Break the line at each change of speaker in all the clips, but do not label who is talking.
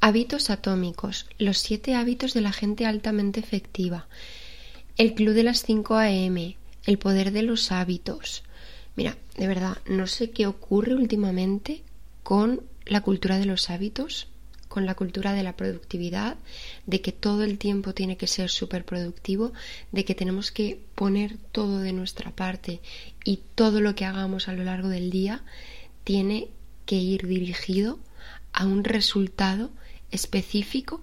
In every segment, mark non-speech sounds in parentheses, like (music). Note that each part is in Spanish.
Hábitos atómicos, los siete hábitos de la gente altamente efectiva, el club de las 5 a.m., el poder de los hábitos. Mira, de verdad, no sé qué ocurre últimamente con la cultura de los hábitos, con la cultura de la productividad, de que todo el tiempo tiene que ser súper productivo, de que tenemos que poner todo de nuestra parte y todo lo que hagamos a lo largo del día tiene que ir dirigido a un resultado específico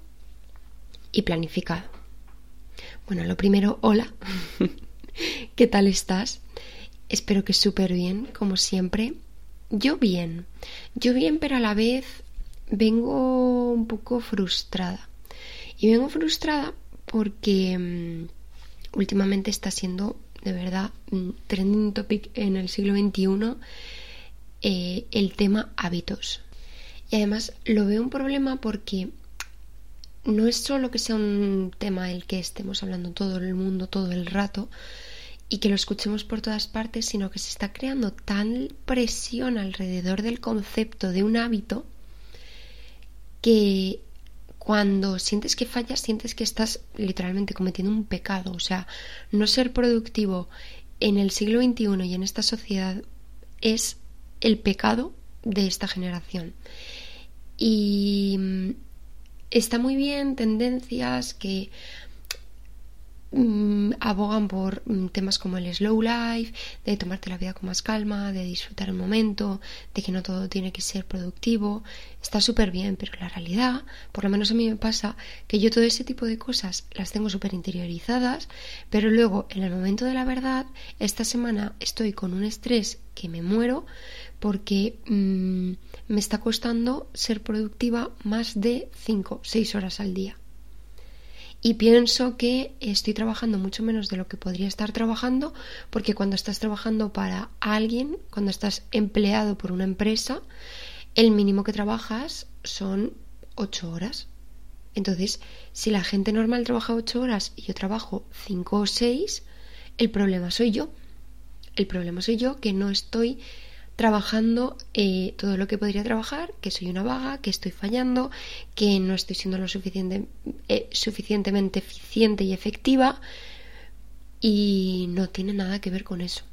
y planificado. Bueno, lo primero, hola, (laughs) ¿qué tal estás? Espero que súper bien, como siempre. Yo bien, yo bien, pero a la vez vengo un poco frustrada. Y vengo frustrada porque mm, últimamente está siendo de verdad mm, trending topic en el siglo XXI eh, el tema hábitos. Y además lo veo un problema porque no es solo que sea un tema el que estemos hablando todo el mundo todo el rato y que lo escuchemos por todas partes, sino que se está creando tal presión alrededor del concepto de un hábito que cuando sientes que fallas, sientes que estás literalmente cometiendo un pecado. O sea, no ser productivo en el siglo XXI y en esta sociedad es el pecado de esta generación. Y mm, está muy bien tendencias que Mm, abogan por mm, temas como el slow life, de tomarte la vida con más calma, de disfrutar el momento, de que no todo tiene que ser productivo. Está súper bien, pero la realidad, por lo menos a mí me pasa, que yo todo ese tipo de cosas las tengo súper interiorizadas, pero luego en el momento de la verdad, esta semana estoy con un estrés que me muero porque mm, me está costando ser productiva más de 5, 6 horas al día y pienso que estoy trabajando mucho menos de lo que podría estar trabajando porque cuando estás trabajando para alguien, cuando estás empleado por una empresa, el mínimo que trabajas son ocho horas. Entonces, si la gente normal trabaja ocho horas y yo trabajo cinco o seis, el problema soy yo. El problema soy yo que no estoy trabajando eh, todo lo que podría trabajar, que soy una vaga, que estoy fallando, que no estoy siendo lo eh, suficientemente eficiente y efectiva y no tiene nada que ver con eso.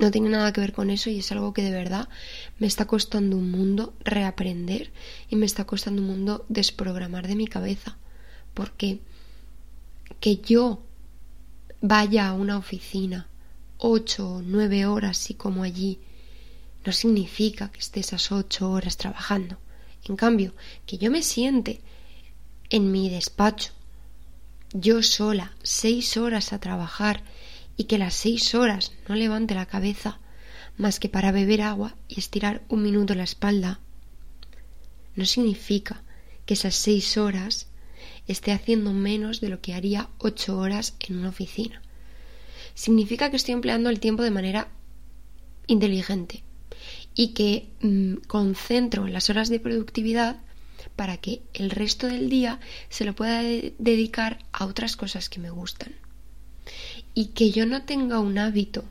No tiene nada que ver con eso y es algo que de verdad me está costando un mundo reaprender y me está costando un mundo desprogramar de mi cabeza. Porque que yo vaya a una oficina ocho o nueve horas y como allí no significa que esté esas ocho horas trabajando. En cambio, que yo me siente en mi despacho, yo sola, seis horas a trabajar y que las seis horas no levante la cabeza más que para beber agua y estirar un minuto la espalda, no significa que esas seis horas esté haciendo menos de lo que haría ocho horas en una oficina. Significa que estoy empleando el tiempo de manera inteligente, y que mm, concentro las horas de productividad para que el resto del día se lo pueda dedicar a otras cosas que me gustan. Y que yo no tenga un hábito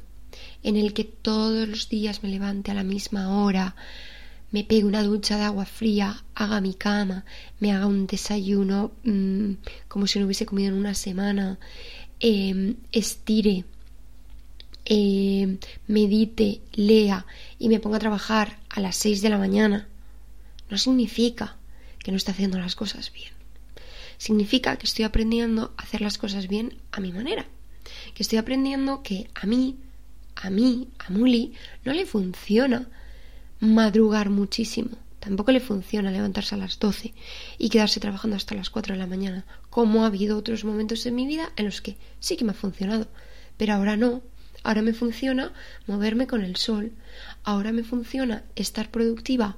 en el que todos los días me levante a la misma hora, me pegue una ducha de agua fría, haga mi cama, me haga un desayuno mm, como si no hubiese comido en una semana, em, estire eh, medite, lea y me ponga a trabajar a las 6 de la mañana, no significa que no esté haciendo las cosas bien. Significa que estoy aprendiendo a hacer las cosas bien a mi manera. Que estoy aprendiendo que a mí, a mí, a Muli, no le funciona madrugar muchísimo. Tampoco le funciona levantarse a las 12 y quedarse trabajando hasta las 4 de la mañana, como ha habido otros momentos en mi vida en los que sí que me ha funcionado, pero ahora no, Ahora me funciona moverme con el sol. Ahora me funciona estar productiva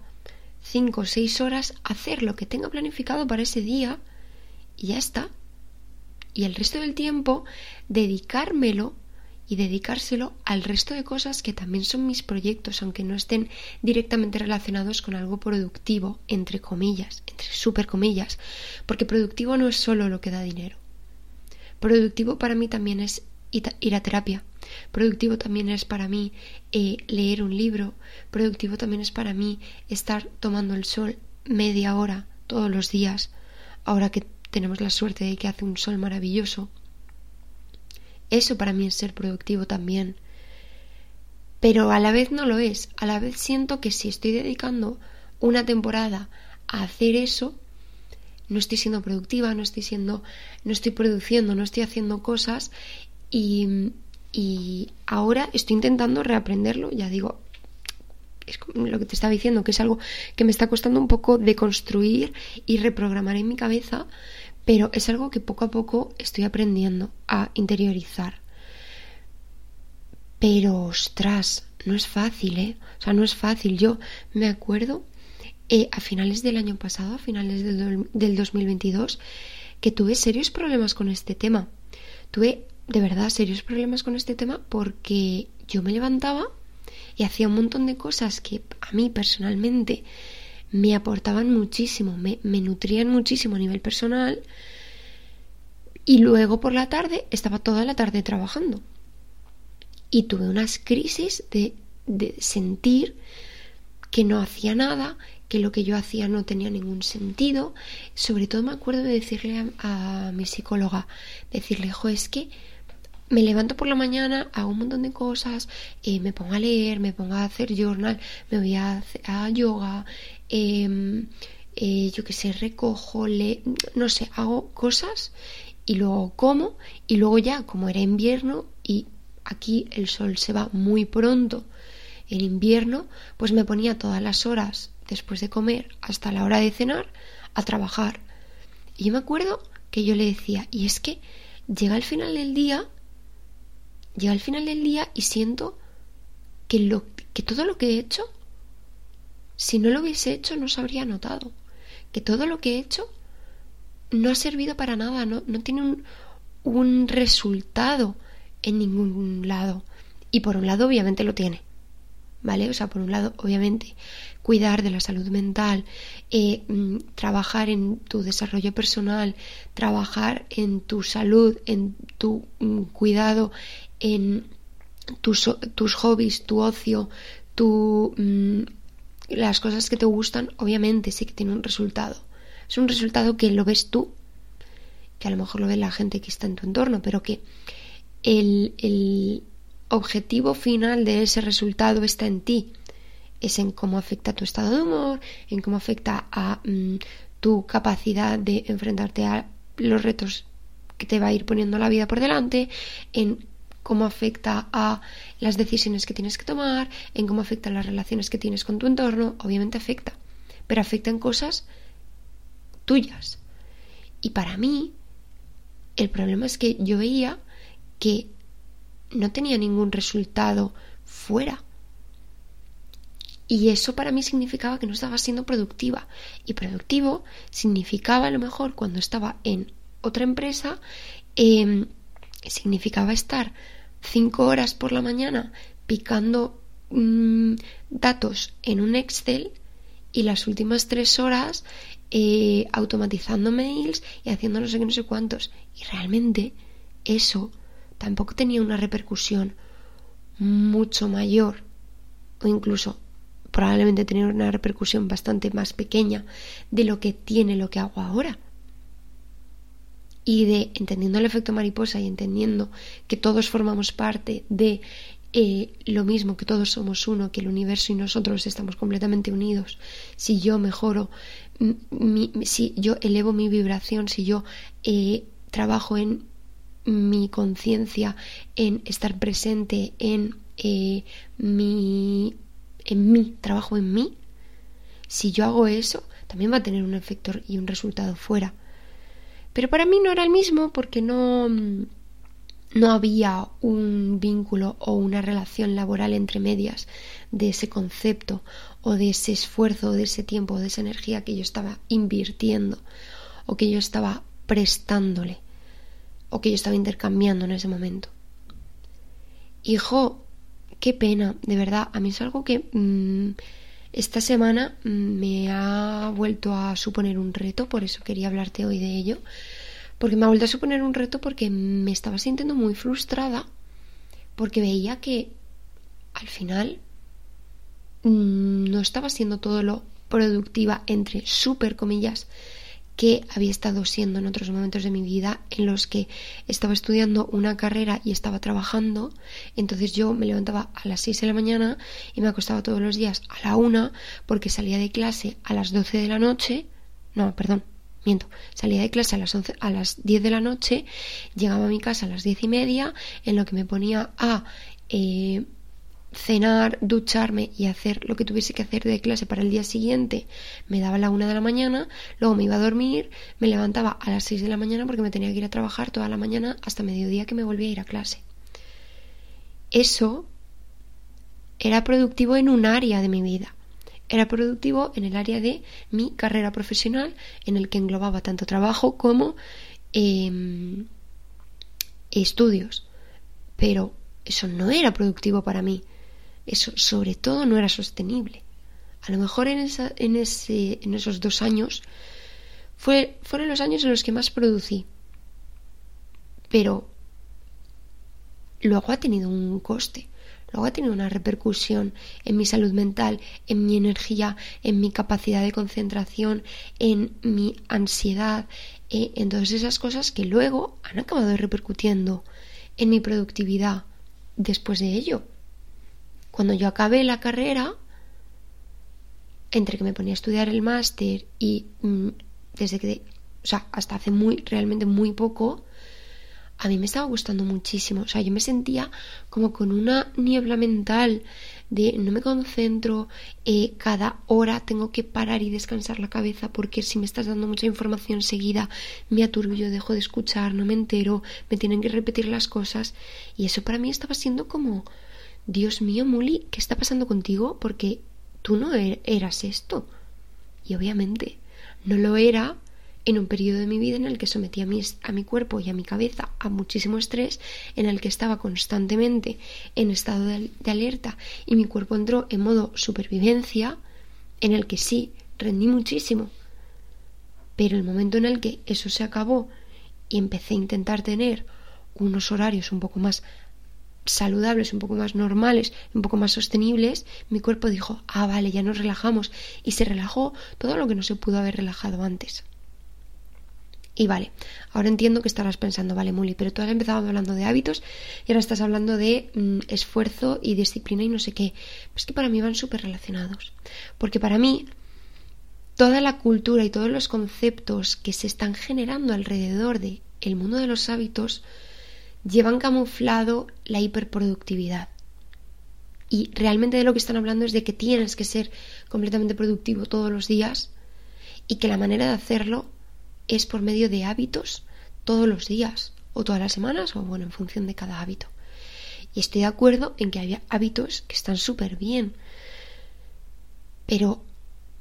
cinco o seis horas, hacer lo que tenga planificado para ese día y ya está. Y el resto del tiempo dedicármelo y dedicárselo al resto de cosas que también son mis proyectos, aunque no estén directamente relacionados con algo productivo, entre comillas, entre super comillas, porque productivo no es solo lo que da dinero. Productivo para mí también es ir a terapia, Productivo también es para mí eh, leer un libro. Productivo también es para mí estar tomando el sol media hora todos los días, ahora que tenemos la suerte de que hace un sol maravilloso. Eso para mí es ser productivo también. Pero a la vez no lo es. A la vez siento que si estoy dedicando una temporada a hacer eso, no estoy siendo productiva, no estoy siendo, no estoy produciendo, no estoy haciendo cosas y, ahora estoy intentando reaprenderlo, ya digo, es lo que te estaba diciendo, que es algo que me está costando un poco de construir y reprogramar en mi cabeza, pero es algo que poco a poco estoy aprendiendo a interiorizar. Pero, ostras, no es fácil, ¿eh? O sea, no es fácil. Yo me acuerdo eh, a finales del año pasado, a finales del, del 2022, que tuve serios problemas con este tema. Tuve de verdad serios problemas con este tema porque yo me levantaba y hacía un montón de cosas que a mí personalmente me aportaban muchísimo, me, nutrían muchísimo a nivel personal y luego por la tarde estaba toda la tarde trabajando y tuve unas crisis de, de sentir que no hacía nada, que lo que yo hacía no tenía ningún sentido. Sobre todo me acuerdo de decirle a, mi psicóloga, decirle, jo, es que me levanto por la mañana, hago un montón de cosas, eh, me pongo a leer, me pongo a hacer journal, me voy a, a yoga, em, eh, yo qué sé, recojo, le, no sé, hago cosas y luego como y luego ya, como era invierno y aquí el sol se va muy pronto en invierno, pues me ponía todas las horas después de comer hasta la hora de cenar a trabajar. Y yo me acuerdo que yo le decía, y es que llega el final del día, llega el final del día y siento que, todo lo que he hecho, si no lo hubiese hecho no se habría notado. Que todo lo que he hecho no ha servido para nada, no, no tiene un, un resultado en ningún lado. Y por un lado obviamente lo tiene. ¿Vale? O sea, por un lado, obviamente, cuidar de la salud mental, eh, mm, trabajar en tu desarrollo personal, trabajar en tu salud, en tu mm, cuidado, en tus, tus, hobbies, tu ocio, tu, mm, las cosas que te gustan, obviamente sí que tiene un resultado. Es un resultado que lo ves tú, que a lo mejor lo ve la gente que está en tu entorno, pero que el, el objetivo final de ese resultado está en ti es en cómo afecta tu estado de humor, en cómo afecta a mm, tu capacidad de enfrentarte a los retos que te va a ir poniendo la vida por delante, en cómo afecta a las decisiones que tienes que tomar, en cómo afecta a las relaciones que tienes con tu entorno, obviamente afecta, pero afecta en cosas tuyas. Y para mí, el problema es que yo veía que no tenía ningún resultado fuera y eso para mí significaba que no estaba siendo productiva. Y productivo significaba a lo mejor cuando estaba en otra empresa, em, significaba estar cinco horas por la mañana picando mm, datos en un Excel y las últimas tres horas eh, automatizando mails y haciendo no sé qué, no sé cuántos. Y realmente eso tampoco tenía una repercusión mucho mayor o incluso probablemente tener una repercusión bastante más pequeña de lo que tiene lo que hago ahora. Y de entendiendo el efecto mariposa y entendiendo que todos formamos parte de eh, lo mismo, que todos somos uno, que el universo y nosotros estamos completamente unidos. Si yo mejoro, si yo elevo mi vibración, si yo eh, trabajo en mi conciencia, en estar presente, en eh, mi en mí, trabajo en mí, si yo hago eso, también va a tener un efecto y un resultado fuera. Pero para mí no era el mismo porque no, no había un vínculo o una relación laboral entre medias de ese concepto o de ese esfuerzo de ese tiempo de esa energía que yo estaba invirtiendo o que yo estaba prestándole o que yo estaba intercambiando en ese momento. Hijo, qué pena, de verdad. A mí es algo que mm, esta semana me ha vuelto a suponer un reto, por eso quería hablarte hoy de ello. Porque me ha vuelto a suponer un reto porque me estaba sintiendo muy frustrada porque veía que al final mm, no estaba siendo todo lo productiva entre super comillas que había estado siendo en otros momentos de mi vida en los que estaba estudiando una carrera y estaba trabajando. Entonces yo me levantaba a las 6 de la mañana y me acostaba todos los días a la 1 porque salía de clase a las 12 de la noche. No, perdón, miento. Salía de clase a las, 11, a las 10 de la noche, llegaba a mi casa a las 10 y media, en lo que me ponía a... Eh, cenar, ducharme y hacer lo que tuviese que hacer de clase para el día siguiente, me daba la una de la mañana, luego me iba a dormir, me levantaba a las seis de la mañana porque me tenía que ir a trabajar toda la mañana hasta mediodía que me volvía a ir a clase. Eso era productivo en un área de mi vida. Era productivo en el área de mi carrera profesional, en el que englobaba tanto trabajo como em, estudios. Pero eso no era productivo para mí eso sobre todo no era sostenible. A lo mejor en, esa, en, ese, en esos dos años fue, fueron los años en los que más producí. Pero luego ha tenido un coste, luego ha tenido una repercusión en mi salud mental, en mi energía, en mi capacidad de concentración, en mi ansiedad, eh, en todas esas cosas que luego han acabado repercutiendo en mi productividad después de ello. Cuando yo acabé la carrera, entre que me ponía a estudiar el máster y mm, desde que, o sea, hasta hace muy, realmente muy poco, a mí me estaba gustando muchísimo. O sea, yo me sentía como con una niebla mental de no me concentro, eh, cada hora tengo que parar y descansar la cabeza porque si me estás dando mucha información seguida me aturbio, dejo de escuchar, no me entero, me tienen que repetir las cosas y eso para mí estaba siendo como Dios mío, Muli, ¿qué está pasando contigo? Porque tú no er-, eras esto. Y obviamente no lo era en un periodo de mi vida en el que sometía a mi, a mi cuerpo y a mi cabeza a muchísimo estrés, en el que estaba constantemente en estado de, de alerta y mi cuerpo entró en modo supervivencia, en el que sí, rendí muchísimo. Pero el momento en el que eso se acabó y empecé a intentar tener unos horarios un poco más saludables, un poco más normales, un poco más sostenibles, mi cuerpo dijo, ah, vale, ya nos relajamos. Y se relajó todo lo que no se pudo haber relajado antes. Y vale, ahora entiendo que estarás pensando, vale, Muli, pero tú has empezado hablando de hábitos y ahora estás hablando de mm, esfuerzo y disciplina y no sé qué. Pues que para mí van súper relacionados. Porque para mí, toda la cultura y todos los conceptos que se están generando alrededor de el mundo de los hábitos llevan camuflado la hiperproductividad. Y realmente de lo que están hablando es de que tienes que ser completamente productivo todos los días y que la manera de hacerlo es por medio de hábitos todos los días o todas las semanas o bueno, en función de cada hábito. Y estoy de acuerdo en que hay hábitos que están súper bien. Pero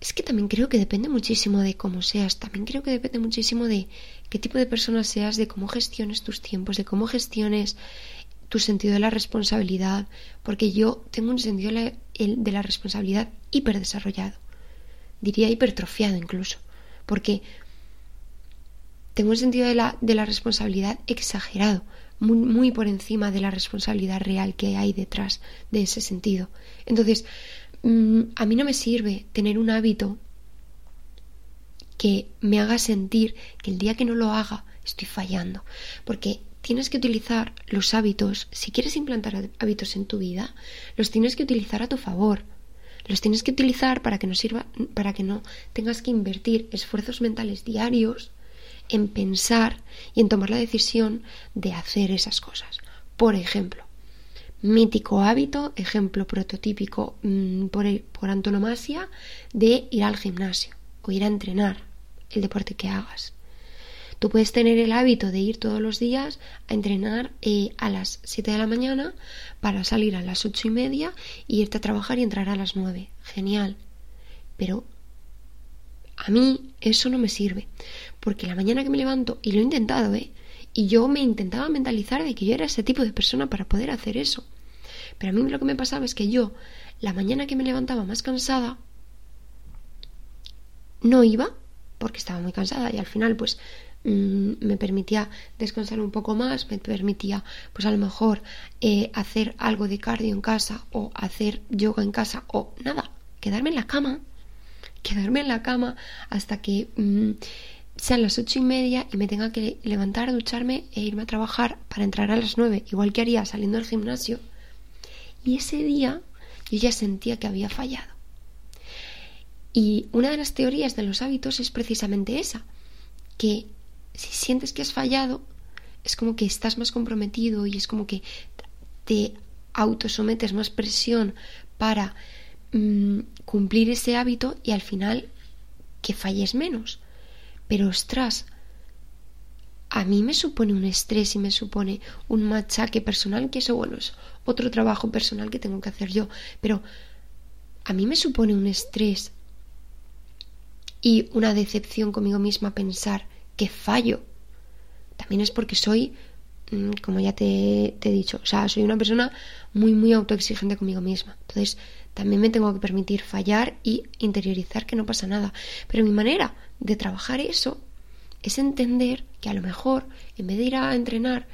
es que también creo que depende muchísimo de cómo seas, también creo que depende muchísimo de qué tipo de persona seas, de cómo gestiones tus tiempos, de cómo gestiones tu sentido de la responsabilidad, porque yo tengo un sentido de la responsabilidad hiperdesarrollado, diría hipertrofiado incluso, porque tengo un sentido de la, de la responsabilidad exagerado, muy, muy por encima de la responsabilidad real que hay detrás de ese sentido. Entonces, Mm, a mí no me sirve tener un hábito que me haga sentir que el día que no lo haga estoy fallando. Porque tienes que utilizar los hábitos, si quieres implantar hábitos en tu vida, los tienes que utilizar a tu favor. Los tienes que utilizar para que no sirva, para que no tengas que invertir esfuerzos mentales diarios en pensar y en tomar la decisión de hacer esas cosas. Por ejemplo, mítico hábito, ejemplo prototípico mm, por, por antonomasia, de ir al gimnasio o ir a entrenar el deporte que hagas. Tú puedes tener el hábito de ir todos los días a entrenar eh, a las 7 de la mañana para salir a las ocho y media y irte a trabajar y entrar a las 9. Genial. Pero a mí eso no me sirve. Porque la mañana que me levanto, y lo he intentado, ¿eh? Y yo me intentaba mentalizar de que yo era ese tipo de persona para poder hacer eso. Pero a mí lo que me pasaba es que yo, la mañana que me levantaba más cansada, no iba porque estaba muy cansada y al final pues mm, me permitía descansar un poco más, me permitía pues a lo mejor eh, hacer algo de cardio en casa o hacer yoga en casa o nada, quedarme en la cama quedarme en la cama hasta que mm, sean las ocho y media y me tenga que levantar, ducharme e irme a trabajar para entrar a las nueve, igual que haría saliendo del gimnasio. Y ese día yo ya sentía que había fallado. Y una de las teorías de los hábitos es precisamente esa, que si sientes que has fallado, es como que estás más comprometido y es como que te autosometes más presión para mm, cumplir ese hábito y al final que falles menos. Pero ostras, a mí me supone un estrés y me supone un machaque personal, que eso, bueno, es otro trabajo personal que tengo que hacer yo, pero a mí me supone un estrés y una decepción conmigo misma pensar que fallo. También es porque soy, mm, como ya te, te he dicho, o sea, soy una persona muy, muy autoexigente conmigo misma. Entonces, también me tengo que permitir fallar y interiorizar que no pasa nada. Pero mi manera de trabajar eso es entender que a lo mejor, en vez de ir a entrenar,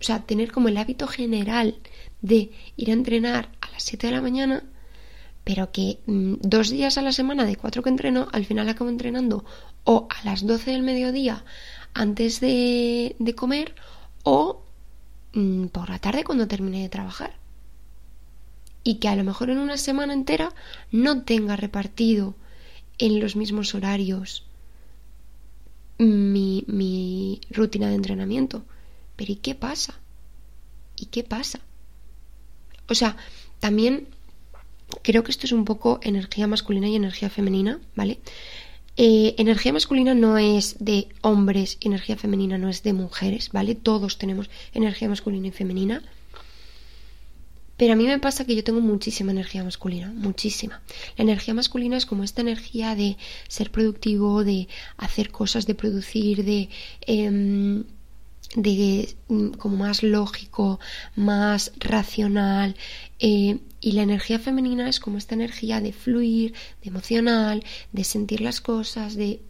o sea, tener como el hábito general de ir a entrenar a las 7 de la mañana, pero que mm, dos días a la semana de cuatro que entreno, al final acabo entrenando o a las 12 del mediodía antes de, de comer o mm, por la tarde cuando termine de trabajar. Y que a lo mejor en una semana entera no tenga repartido en los mismos horarios mi, mi rutina de entrenamiento. Pero ¿y qué pasa? ¿Y qué pasa? O sea, también creo que esto es un poco energía masculina y energía femenina, ¿vale? Eh, energía masculina no es de hombres energía femenina no es de mujeres, ¿vale? Todos tenemos energía masculina y femenina. Pero a mí me pasa que yo tengo muchísima energía masculina, muchísima. La energía masculina es como esta energía de ser productivo, de hacer cosas, de producir, de... Em, de mm, como más lógico, más racional. Eh, y la energía femenina es como esta energía de fluir, de emocional, de sentir las cosas, de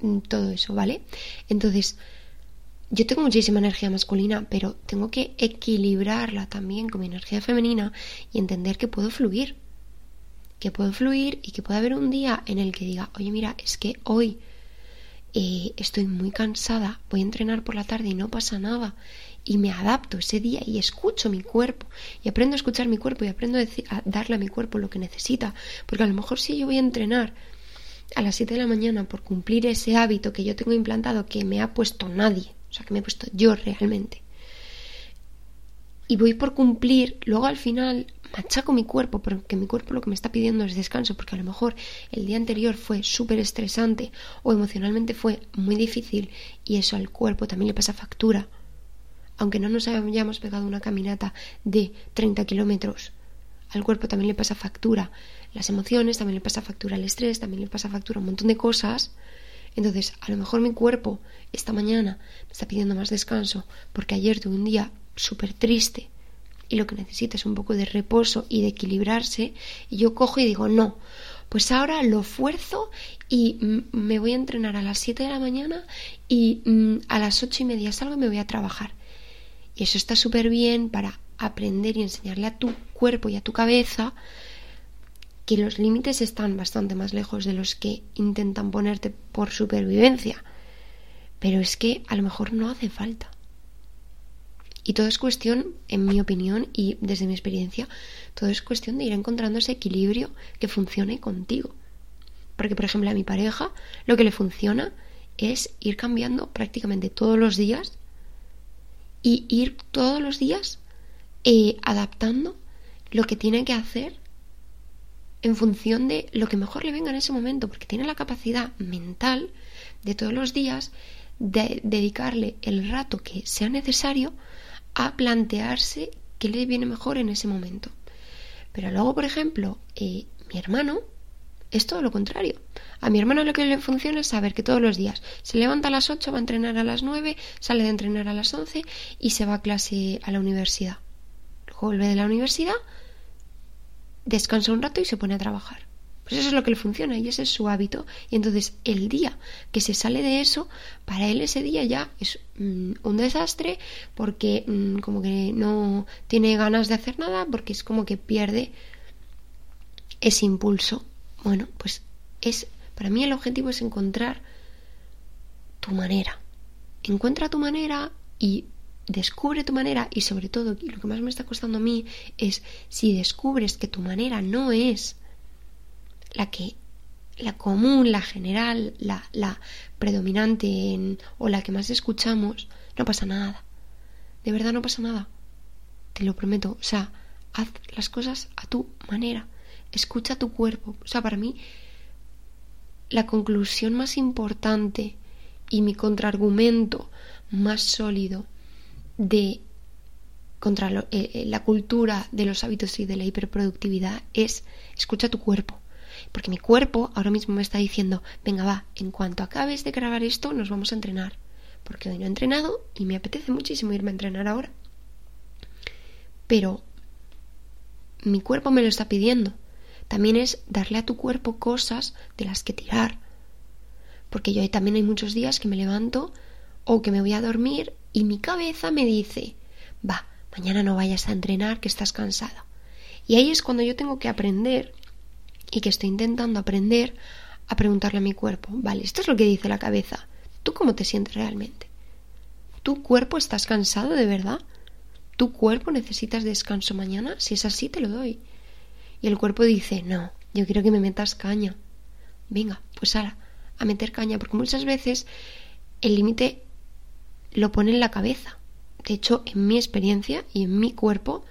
mm, todo eso, ¿vale? Entonces, yo tengo muchísima energía masculina, pero tengo que equilibrarla también con mi energía femenina y entender que puedo fluir. Que puedo fluir y que puede haber un día en el que diga, oye, mira, es que hoy eh, estoy muy cansada, voy a entrenar por la tarde y no pasa nada. Y me adapto ese día y escucho mi cuerpo. Y aprendo a escuchar mi cuerpo y aprendo a, darle a mi cuerpo lo que necesita. Porque a lo mejor si yo voy a entrenar a las 7 de la mañana por cumplir ese hábito que yo tengo implantado que me ha puesto nadie, o sea, que me he puesto yo realmente. Y voy por cumplir, luego al final machaco mi cuerpo, porque mi cuerpo lo que me está pidiendo es descanso, porque a lo mejor el día anterior fue súper estresante o emocionalmente fue muy difícil y eso al cuerpo también le pasa factura. Aunque no nos hayamos pegado una caminata de 30 kilómetros, al cuerpo también le pasa factura. Las emociones también le pasa factura, el estrés también le pasa factura, un montón de cosas. Entonces, a lo mejor mi cuerpo esta mañana me está pidiendo más descanso porque ayer tuve un día súper triste y lo que necesita es un poco de reposo y de equilibrarse, y yo cojo y digo, no, pues ahora lo fuerzo y me voy a entrenar a las 7 de la mañana y mm, a las ocho y media salgo y me voy a trabajar. Y eso está súper bien para aprender y enseñarle a tu cuerpo y a tu cabeza que los límites están bastante más lejos de los que intentan ponerte por supervivencia. Pero es que a lo mejor no hace falta. Y todo es cuestión, en mi opinión y desde mi experiencia, todo es cuestión de ir encontrando ese equilibrio que funcione contigo. Porque, por ejemplo, a mi pareja lo que le funciona es ir cambiando prácticamente todos los días y ir todos los días eh, adaptando lo que tiene que hacer en función de lo que mejor le venga en ese momento, porque tiene la capacidad mental de todos los días de dedicarle el rato que sea necesario a plantearse qué le viene mejor en ese momento. Pero luego, por ejemplo, eh, mi hermano es todo lo contrario. A mi hermano lo que le funciona es saber que todos los días se levanta a las 8, va a entrenar a las 9, sale de entrenar a las 11 y se va a clase a la universidad. Luego vuelve de la universidad, descansa un rato y se pone a trabajar. Pues eso es lo que le funciona y ese es su hábito. Y entonces el día que se sale de eso, para él ese día ya es mm, un desastre porque mm, como que no tiene ganas de hacer nada porque es como que pierde ese impulso. Bueno, pues es Para mí el objetivo es encontrar tu manera. Encuentra tu manera y descubre tu manera y sobre todo lo que más me está costando a mí es si descubres que tu manera no es la que la común, la general, la, la predominante o la que más escuchamos, no pasa nada. De verdad no pasa nada. Te lo prometo. O sea, haz las cosas a tu manera. Escucha tu cuerpo. O sea, para mí, la conclusión más importante y mi contraargumento más sólido de contra eh, eh, la cultura de los hábitos y de la hiperproductividad es escucha tu cuerpo. Porque mi cuerpo ahora mismo me está diciendo, venga va, en cuanto acabes de grabar esto nos vamos a entrenar. Porque hoy no he entrenado y me apetece muchísimo irme a entrenar ahora. Pero mi cuerpo me lo está pidiendo. También es darle a tu cuerpo cosas de las que tirar. Porque yo también hay muchos días que me levanto o que me voy a dormir y mi cabeza me dice, va, mañana no vayas a entrenar que estás cansado. Y ahí es cuando yo tengo que aprender y que estoy intentando aprender a preguntarle a mi cuerpo, vale, esto es lo que dice la cabeza, ¿tú cómo te sientes realmente? ¿Tu cuerpo estás cansado de verdad? ¿Tu cuerpo necesitas descanso mañana? Si es así, te lo doy. Y el cuerpo dice, no, yo quiero que me metas caña. Venga, pues ahora, a meter caña, porque muchas veces el límite lo pone en la cabeza. De hecho, en mi experiencia y en mi cuerpo,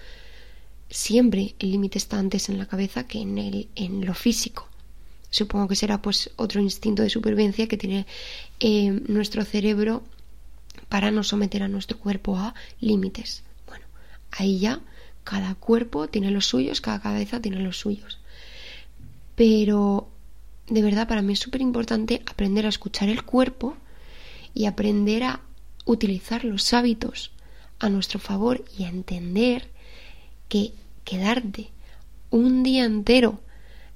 siempre el límite está antes en la cabeza que en, el, en lo físico. Supongo que será pues otro instinto de supervivencia que tiene eh, nuestro cerebro para no someter a nuestro cuerpo a límites. Bueno, ahí ya cada cuerpo tiene los suyos, cada cabeza tiene los suyos. Pero de verdad para mí es súper importante aprender a escuchar el cuerpo y aprender a utilizar los hábitos a nuestro favor y entender que quedarte un día entero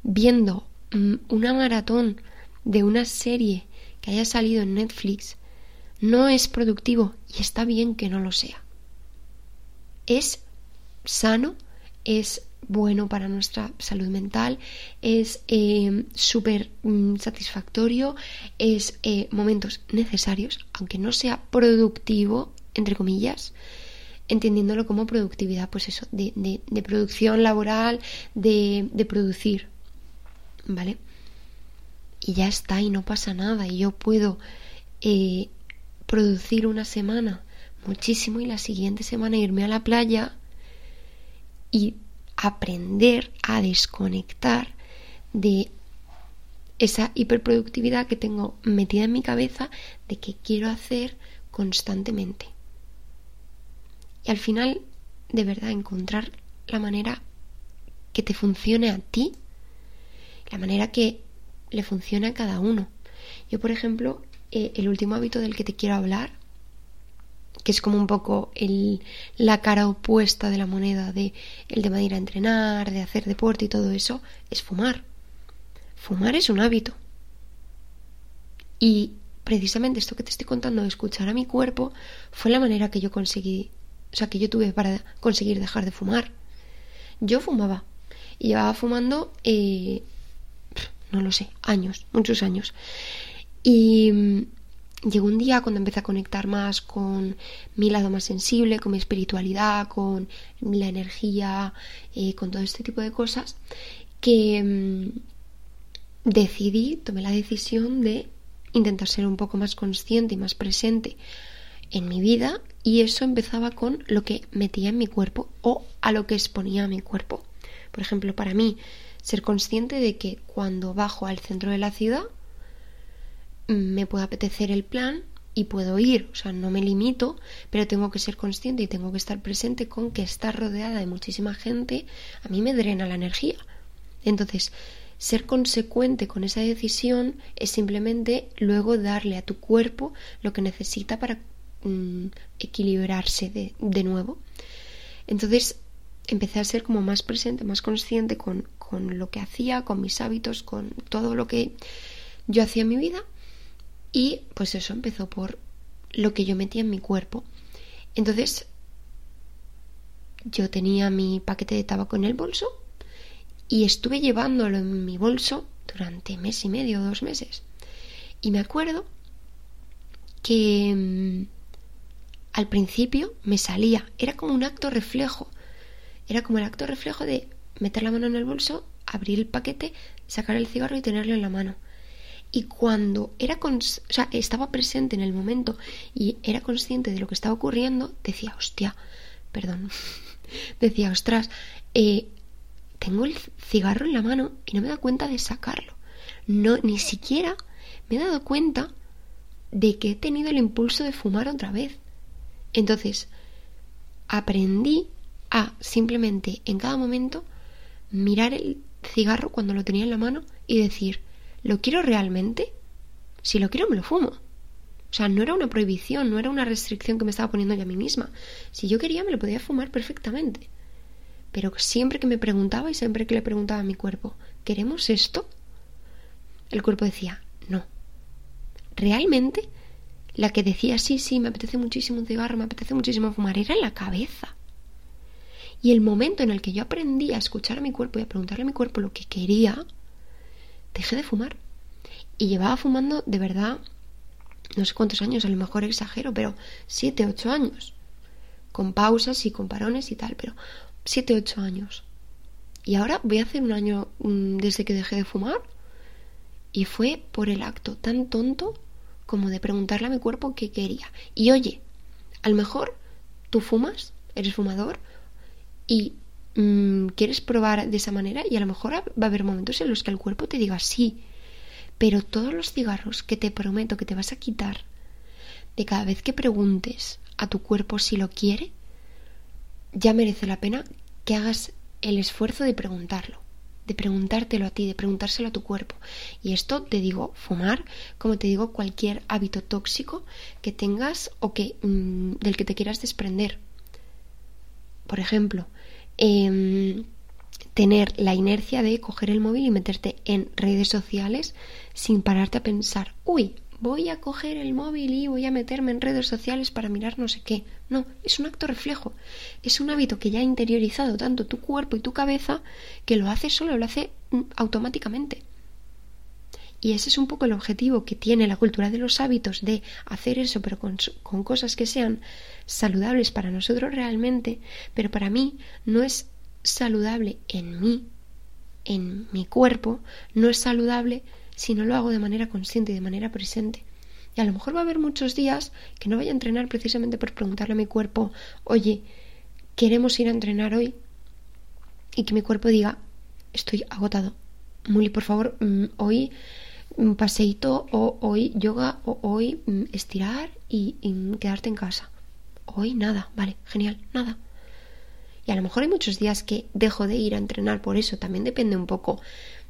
viendo mm, una maratón de una serie que haya salido en Netflix no es productivo y está bien que no lo sea. Es sano, es bueno para nuestra salud mental, es eh, súper mm, satisfactorio, es eh, momentos necesarios, aunque no sea productivo, entre comillas, entendiéndolo como productividad, pues eso, de, de, producción laboral, de, de producir, ¿vale? Y ya está, y no pasa nada, y yo puedo eh, producir una semana muchísimo y la siguiente semana irme a la playa y aprender a desconectar de esa hiperproductividad que tengo metida en mi cabeza de que quiero hacer constantemente. Y al final, de verdad, encontrar la manera que te funcione a ti, la manera que le funcione a cada uno. Yo, por ejemplo, eh, el último hábito del que te quiero hablar que es como un poco el, la cara opuesta de la moneda de el de ir a entrenar, de hacer deporte y todo eso, es fumar. Fumar es un hábito. Y precisamente esto que te estoy contando de escuchar a mi cuerpo fue la manera que yo conseguí, o sea, que yo tuve para conseguir dejar de fumar. Yo fumaba y llevaba fumando, eh, no lo sé, años, muchos años. Y llegó un día cuando empecé a conectar más con mi lado más sensible, con mi espiritualidad, con la energía, eh, con todo este tipo de cosas, que mm, decidí, tomé la decisión de intentar ser un poco más consciente y más presente en mi vida y eso empezaba con lo que metía en mi cuerpo o a lo que exponía a mi cuerpo. Por ejemplo, para mí, ser consciente de que cuando bajo al centro de la ciudad me puede apetecer el plan y puedo ir, o sea, no me limito, pero tengo que ser consciente y tengo que estar presente con que estar rodeada de muchísima gente a mí me drena la energía. Entonces, ser consecuente con esa decisión es simplemente luego darle a tu cuerpo lo que necesita para mm, equilibrarse de, de, nuevo. Entonces, empecé a ser como más presente, más consciente con, con lo que hacía, con mis hábitos, con todo lo que yo hacía en mi vida y pues eso empezó por lo que yo metía en mi cuerpo. Entonces, yo tenía mi paquete de tabaco en el bolso y estuve llevándolo en mi bolso durante mes y medio dos meses. Y me acuerdo que mm, al principio me salía, era como un acto reflejo, era como el acto reflejo de meter la mano en el bolso, abrir el paquete, sacar el cigarro y tenerlo en la mano. Y cuando era o sea, estaba presente en el momento y era consciente de lo que estaba ocurriendo, decía, hostia, perdón, (laughs) decía, ostras, eh, tengo el cigarro en la mano y no me da cuenta de sacarlo. No, ni siquiera me he dado cuenta de que he tenido el impulso de fumar otra vez. Entonces, aprendí a simplemente en cada momento mirar el cigarro cuando lo tenía en la mano y decir, ¿lo quiero realmente? Si lo quiero, me lo fumo. O sea, no era una prohibición, no era una restricción que me estaba poniendo yo a mí misma. Si yo quería, me lo podía fumar perfectamente. Pero siempre que me preguntaba y siempre que le preguntaba a mi cuerpo, ¿queremos esto? El cuerpo decía, no. Realmente, la que decía, sí, sí, me apetece muchísimo un cigarro, me apetece muchísimo fumar, era la cabeza. Y el momento en el que yo aprendí a escuchar a mi cuerpo y a preguntarle a mi cuerpo lo que quería, dejé de fumar. Y llevaba fumando de verdad, no sé cuántos años, a lo mejor exagero, pero siete, ocho años. Con pausas y con parones y tal, pero siete, ocho años. Y ahora voy a hacer un año mm, desde que dejé de fumar. Y fue por el acto tan tonto como de preguntarle a mi cuerpo qué quería. Y oye, a lo mejor tú fumas, eres fumador, y mm, quieres probar de esa manera y a lo mejor va a haber momentos en los que el cuerpo te diga sí, pero todos los cigarros que te prometo que te vas a quitar de cada vez que preguntes a tu cuerpo si lo quiere, ya merece la pena que hagas el esfuerzo de preguntarlo, de preguntártelo a ti, de preguntárselo a tu cuerpo. Y esto te digo fumar, como te digo cualquier hábito tóxico que tengas o que mm, del que te quieras desprender. Por ejemplo, em, tener la inercia de coger el móvil y meterte en redes sociales sin pararte a pensar, uy, voy a coger el móvil y voy a meterme en redes sociales para mirar no sé qué. No, es un acto reflejo. Es un hábito que ya ha interiorizado tanto tu cuerpo y tu cabeza que lo hace solo, lo hace mm, automáticamente. Y ese es un poco el objetivo que tiene la cultura de los hábitos, de hacer eso, pero con, cosas que sean saludables para nosotros realmente, pero para mí no es saludable en mí, en mi cuerpo, no es saludable si no lo hago de manera consciente y de manera presente. Y a lo mejor va a haber muchos días que no vaya a entrenar precisamente por preguntarle a mi cuerpo, oye, queremos ir a entrenar hoy. Y que mi cuerpo diga, estoy agotado. Muli, por favor, mm, hoy un paseíto o hoy yoga o hoy mm, estirar y, quedarte en casa. Hoy nada, vale, genial, nada. Y a lo mejor hay muchos días que dejo de ir a entrenar por eso, también depende un poco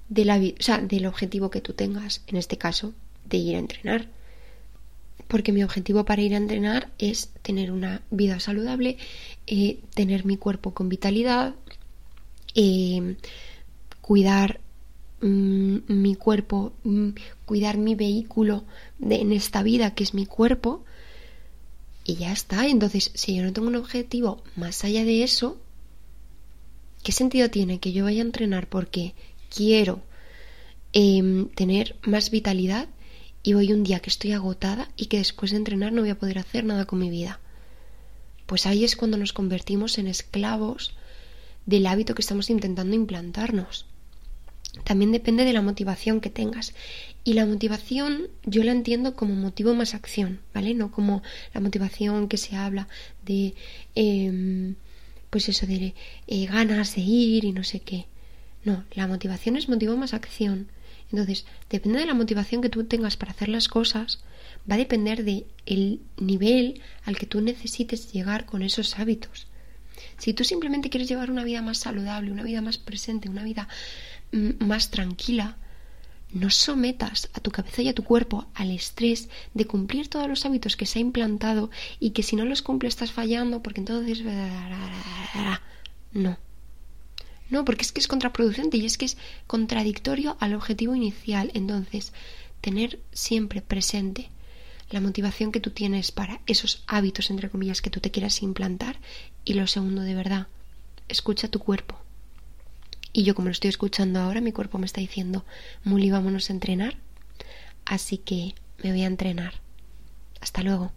de la, o sea, del objetivo que tú tengas, en este caso, de ir a entrenar. Porque mi objetivo para ir a entrenar es tener una vida saludable, eh, tener mi cuerpo con vitalidad, eh, cuidar Mm, mi cuerpo, mm, cuidar mi vehículo de, en esta vida que es mi cuerpo y ya está. Entonces, si yo no tengo un objetivo más allá de eso, ¿qué sentido tiene que yo vaya a entrenar porque quiero em, tener más vitalidad y voy un día que estoy agotada y que después de entrenar no voy a poder hacer nada con mi vida? Pues ahí es cuando nos convertimos en esclavos del hábito que estamos intentando implantarnos. También depende de la motivación que tengas. Y la motivación yo la entiendo como motivo más acción, ¿vale? No como la motivación que se habla de, em, pues eso, de eh, ganas de ir y no sé qué. No, la motivación es motivo más acción. Entonces, depende de la motivación que tú tengas para hacer las cosas, va a depender de el nivel al que tú necesites llegar con esos hábitos. Si tú simplemente quieres llevar una vida más saludable, una vida más presente, una vida más tranquila, no sometas a tu cabeza y a tu cuerpo al estrés de cumplir todos los hábitos que se ha implantado y que si no los cumple estás fallando porque entonces... No. No, porque es que es contraproducente y es que es contradictorio al objetivo inicial. Entonces, tener siempre presente la motivación que tú tienes para esos hábitos, entre comillas, que tú te quieras implantar. Y lo segundo, de verdad, escucha tu cuerpo Y yo como lo estoy escuchando ahora, mi cuerpo me está diciendo, Muli, vámonos a entrenar. Así que me voy a entrenar. Hasta luego.